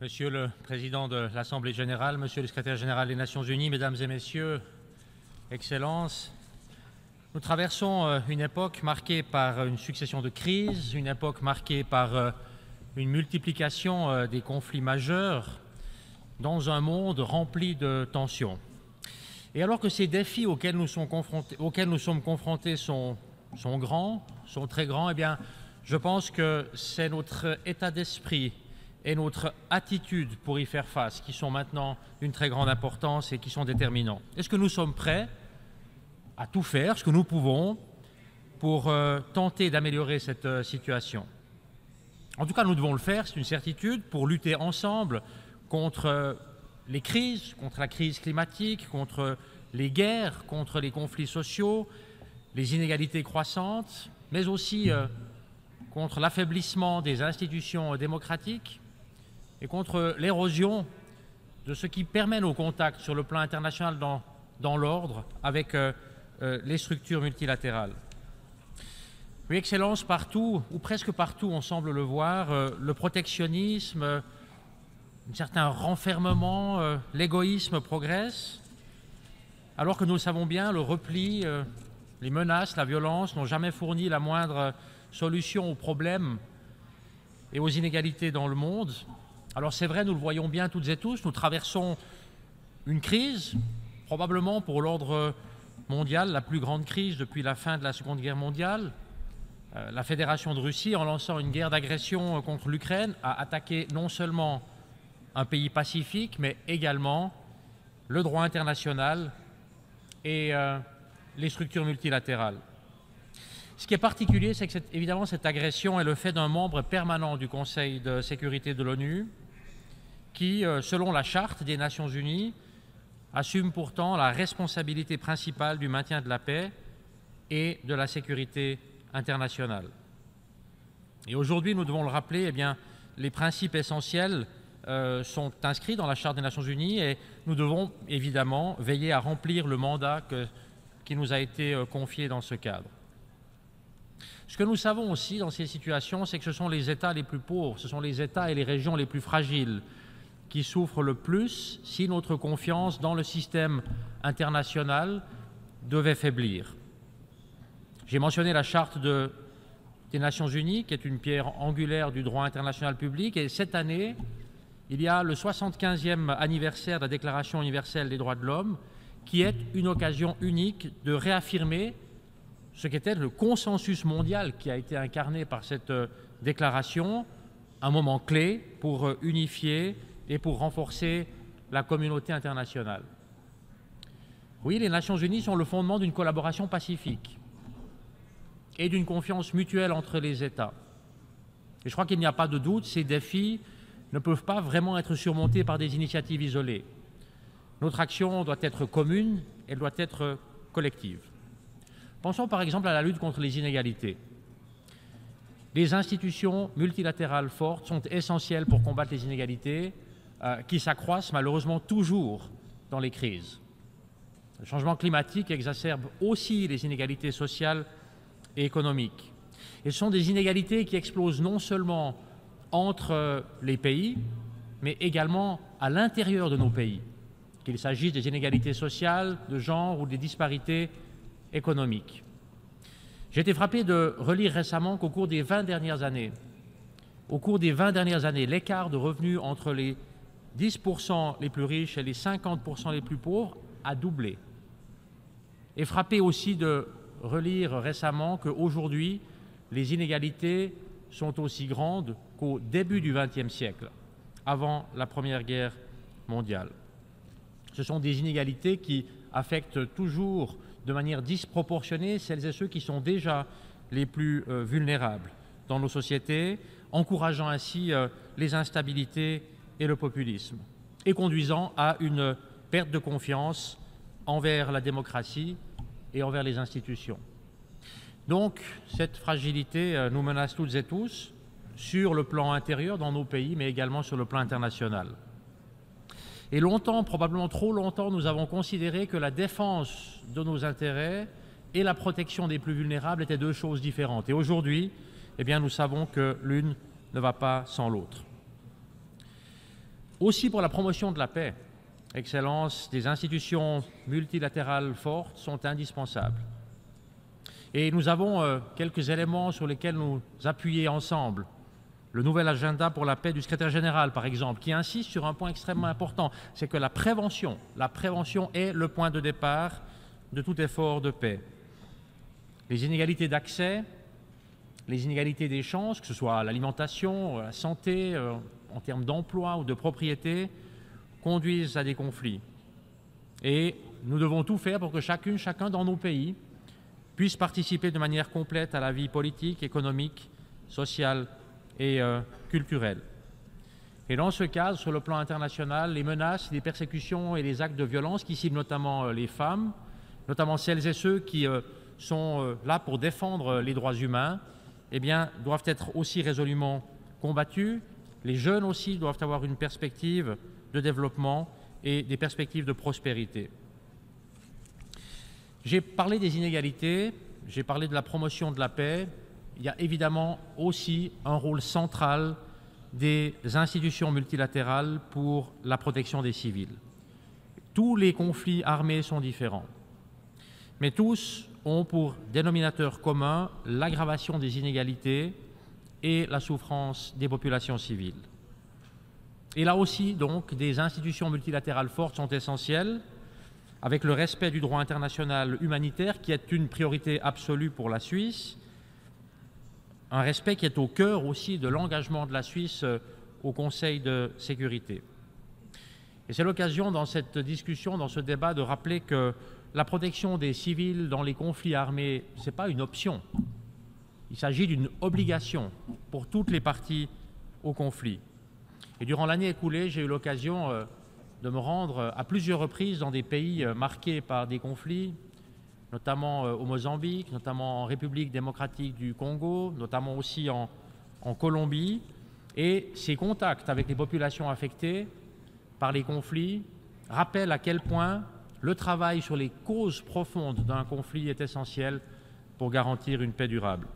Monsieur le Président de l'Assemblée générale, Monsieur le Secrétaire général des Nations unies, Mesdames et Messieurs, Excellences, nous traversons euh, une époque marquée par une succession de crises, une époque marquée par euh, une multiplication euh, des conflits majeurs dans un monde rempli de tensions. Et alors que ces défis auxquels nous sommes confrontés, auxquels nous sommes confrontés sont, sont grands, sont très grands, eh bien, je pense que c'est notre état d'esprit et notre attitude pour y faire face qui sont maintenant d'une très grande importance et qui sont déterminants. Est-ce que nous sommes prêts à tout faire, ce que nous pouvons, pour euh, tenter d'améliorer cette euh, situation? En tout cas, nous devons le faire, c'est une certitude, pour lutter ensemble contre euh, les crises, contre la crise climatique, contre les guerres, contre les conflits sociaux, les inégalités croissantes, mais aussi contre l'affaiblissement des institutions démocratiques et contre l'érosion de ce qui permet nos contacts sur le plan international dans, l'ordre avec euh, euh, les structures multilatérales. Oui, Excellence, partout, ou presque partout, on semble le voir, euh, le protectionnisme, un certain renfermement, l'égoïsme progressent, alors que nous le savons bien, le repli, les menaces, la violence n'ont jamais fourni la moindre solution aux problèmes et aux inégalités dans le monde. Alors c'est vrai, nous le voyons bien toutes et tous, nous traversons une crise, probablement pour l'ordre mondial, la plus grande crise depuis la fin de la Seconde Guerre mondiale. Euh, la Fédération de Russie, en lançant une guerre d'agression contre l'Ukraine, a attaqué non seulement un pays pacifique, mais également le droit international et euh, les structures multilatérales. Ce qui est particulier, c'est que évidemment cette agression est le fait d'un membre permanent du Conseil de sécurité de l'ONU, qui, euh, selon la Charte des Nations Unies, assume pourtant la responsabilité principale du maintien de la paix et de la sécurité internationale. Et aujourd'hui, nous devons le rappeler, eh bien, les principes essentiels euh, sont inscrits dans la Charte des Nations Unies et nous devons évidemment veiller à remplir le mandat qui nous a été euh, confié dans ce cadre. Ce que nous savons aussi dans ces situations, c'est que ce sont les États les plus pauvres, ce sont les États et les régions les plus fragiles qui souffrent le plus si notre confiance dans le système international devait faiblir. J'ai mentionné la charte des Nations Unies, qui est une pierre angulaire du droit international public, et cette année, il y a le 75e anniversaire de la Déclaration universelle des droits de l'homme, qui est une occasion unique de réaffirmer ce qu'était le consensus mondial qui a été incarné par cette euh, déclaration, un moment clé pour euh, unifier et pour renforcer la communauté internationale. Oui, les Nations Unies sont le fondement d'une collaboration pacifique et d'une confiance mutuelle entre les États. Et je crois qu'il n'y a pas de doute, ces défis ne peuvent pas vraiment être surmontés par des initiatives isolées. Notre action doit être commune, elle doit être collective. Pensons par exemple à la lutte contre les inégalités. Les institutions multilatérales fortes sont essentielles pour combattre les inégalités euh, qui s'accroissent malheureusement toujours dans les crises. Le changement climatique exacerbe aussi les inégalités sociales et économiques. Et ce sont des inégalités qui explosent non seulement entre les pays, mais également à l'intérieur de nos pays, qu'il s'agisse des inégalités sociales, de genre ou des disparités économique. J'ai été frappé de relire récemment qu'au cours des 20 dernières années, au cours des 20 dernières années, l'écart de revenus entre les 10% les plus riches et les 50% les plus pauvres a doublé. Et frappé aussi de relire récemment qu'aujourd'hui, les inégalités sont aussi grandes qu'au début du XXe siècle, avant la Première Guerre mondiale. Ce sont des inégalités qui affectent toujours de manière disproportionnée celles et ceux qui sont déjà les plus euh, vulnérables dans nos sociétés, encourageant ainsi euh, les instabilités et le populisme, et conduisant à une perte de confiance envers la démocratie et envers les institutions. Donc, cette fragilité euh, nous menace toutes et tous sur le plan intérieur dans nos pays, mais également sur le plan international. Et longtemps, probablement trop longtemps, nous avons considéré que la défense de nos intérêts et la protection des plus vulnérables étaient deux choses différentes. Et aujourd'hui, eh nous savons que l'une ne va pas sans l'autre. Aussi pour la promotion de la paix, Excellence, des institutions multilatérales fortes sont indispensables. Et nous avons euh, quelques éléments sur lesquels nous appuyer ensemble. Le nouvel agenda pour la paix du secrétaire général, par exemple, qui insiste sur un point extrêmement important, c'est que la prévention, est le point de départ de tout effort de paix. Les inégalités d'accès, les inégalités des chances, que ce soit l'alimentation, la santé, euh, en termes d'emploi ou de propriété, conduisent à des conflits. Et nous devons tout faire pour que chacune, chacun dans nos pays puisse participer de manière complète à la vie politique, économique, sociale et euh, culturelle. Et dans ce cadre, sur le plan international, les menaces, les persécutions et les actes de violence qui ciblent notamment euh, les femmes, notamment celles et ceux qui euh, sont là pour défendre les droits humains, eh bien, doivent être aussi résolument combattus. Les jeunes aussi doivent avoir une perspective de développement et des perspectives de prospérité. J'ai parlé des inégalités, j'ai parlé de la promotion de la paix. Il y a évidemment aussi un rôle central des institutions multilatérales pour la protection des civils. Tous les conflits armés sont différents, mais tous ont pour dénominateur commun l'aggravation des inégalités et la souffrance des populations civiles. Et là aussi, donc, des institutions multilatérales fortes sont essentielles, avec le respect du droit international humanitaire qui est une priorité absolue pour la Suisse, un respect qui est au cœur aussi de l'engagement de la Suisse euh, au Conseil de sécurité. Et c'est l'occasion dans cette discussion, dans ce débat, de rappeler que la protection des civils dans les conflits armés, ce n'est pas une option. Il s'agit d'une obligation pour toutes les parties au conflit. Et durant l'année écoulée, j'ai eu l'occasion euh, de me rendre euh, à plusieurs reprises dans des pays euh, marqués par des conflits, notamment au Mozambique, notamment en République démocratique du Congo, notamment aussi en, en Colombie. Et ces contacts avec les populations affectées par les conflits rappellent à quel point le travail sur les causes profondes d'un conflit est essentiel pour garantir une paix durable.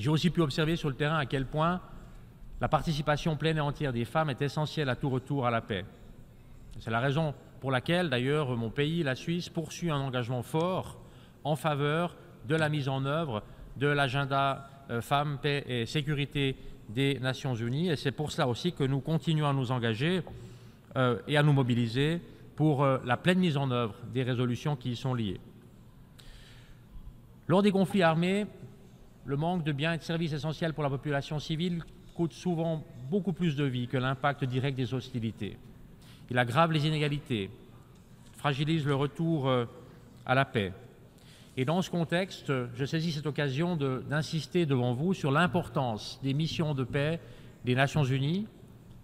J'ai aussi pu observer sur le terrain à quel point la participation pleine et entière des femmes est essentielle à tout retour à la paix. C'est la raison pour laquelle, d'ailleurs, mon pays, la Suisse, poursuit un engagement fort en faveur de la mise en œuvre de l'agenda euh, femmes, paix et sécurité des Nations Unies. Et c'est pour cela aussi que nous continuons à nous engager euh, et à nous mobiliser pour euh, la pleine mise en œuvre des résolutions qui y sont liées. Lors des conflits armés, le manque de biens et de services essentiels pour la population civile coûte souvent beaucoup plus de vie que l'impact direct des hostilités. Il aggrave les inégalités, fragilise le retour euh, à la paix. Et dans ce contexte, je saisis cette occasion d'insister devant vous sur l'importance des missions de paix des Nations Unies,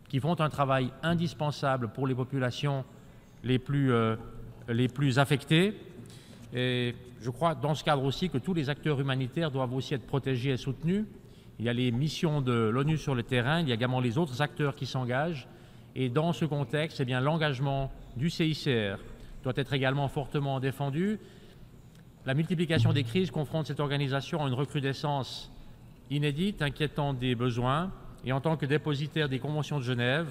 qui font un travail indispensable pour les populations les plus, euh, les plus affectées. Et je crois dans ce cadre aussi que tous les acteurs humanitaires doivent aussi être protégés et soutenus il y a les missions de l'ONU sur le terrain, il y a également les autres acteurs qui s'engagent. Et dans ce contexte, eh l'engagement du CICR doit être également fortement défendu. La multiplication des crises confronte cette organisation à une recrudescence inédite, inquiétant des besoins. Et en tant que dépositaire des conventions de Genève,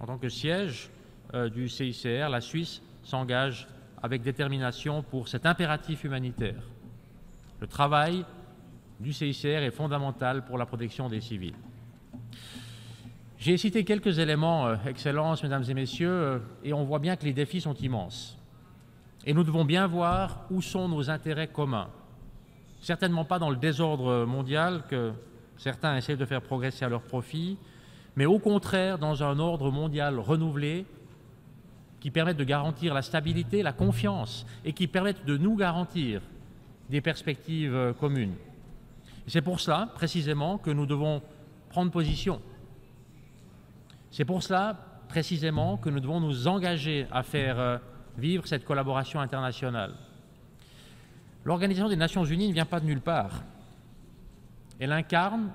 en tant que siège euh, du CICR, la Suisse s'engage avec détermination pour cet impératif humanitaire. Le travail du CICR est fondamental pour la protection des civils. J'ai cité quelques éléments, euh, Excellences, Mesdames et Messieurs, euh, et on voit bien que les défis sont immenses. Et nous devons bien voir où sont nos intérêts communs. Certainement pas dans le désordre mondial que certains essaient de faire progresser à leur profit, mais au contraire dans un ordre mondial renouvelé qui permette de garantir la stabilité, la confiance et qui permette de nous garantir des perspectives euh, communes. C'est pour cela, précisément, que nous devons prendre position. C'est pour cela, précisément, que nous devons nous engager à faire euh, vivre cette collaboration internationale. L'Organisation des Nations Unies ne vient pas de nulle part. Elle incarne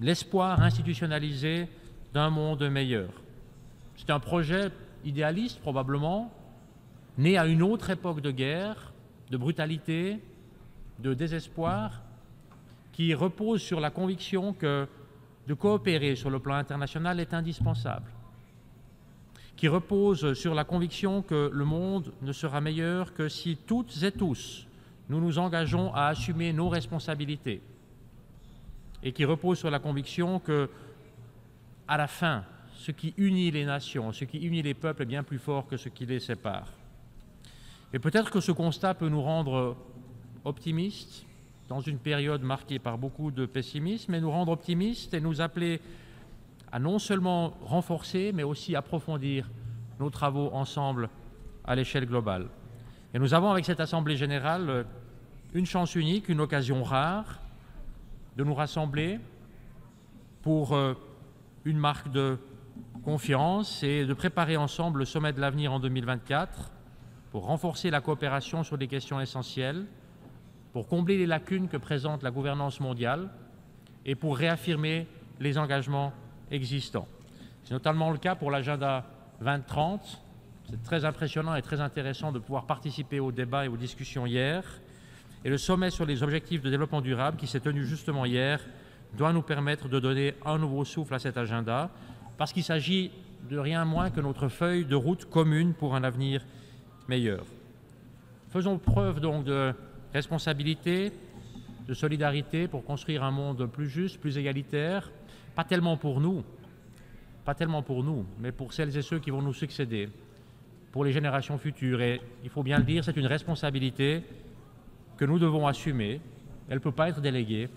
l'espoir institutionnalisé d'un monde meilleur. C'est un projet idéaliste, probablement, né à une autre époque de guerre, de brutalité, de désespoir, qui repose sur la conviction que de coopérer sur le plan international est indispensable. qui repose sur la conviction que le monde ne sera meilleur que si toutes et tous nous nous engageons à assumer nos responsabilités et qui repose sur la conviction que, à la fin, ce qui unit les nations, ce qui unit les peuples est bien plus fort que ce qui les sépare. Et peut-être que ce constat peut nous rendre optimistes dans une période marquée par beaucoup de pessimisme, mais nous rendre optimistes et nous appeler à non seulement renforcer, mais aussi approfondir nos travaux ensemble à l'échelle globale. Et nous avons avec cette Assemblée générale une chance unique, une occasion rare de nous rassembler pour euh, une marque de confiance et de préparer ensemble le sommet de l'avenir en 2024 pour renforcer la coopération sur des questions essentielles, pour combler les lacunes que présente la gouvernance mondiale et pour réaffirmer les engagements existants. C'est notamment le cas pour l'agenda 2030. C'est très impressionnant et très intéressant de pouvoir participer au débat et aux discussions hier. Et le sommet sur les objectifs de développement durable qui s'est tenu justement hier doit nous permettre de donner un nouveau souffle à cet agenda, parce qu'il s'agit de rien moins que notre feuille de route commune pour un avenir meilleur. Faisons preuve donc de responsabilité, de solidarité pour construire un monde plus juste, plus égalitaire, pas tellement pour nous, pas tellement pour nous, mais pour celles et ceux qui vont nous succéder, pour les générations futures. Et il faut bien le dire, c'est une responsabilité que nous devons assumer. Elle ne peut pas être déléguée,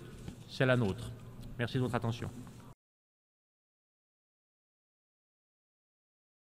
c'est la nôtre. Merci de votre attention.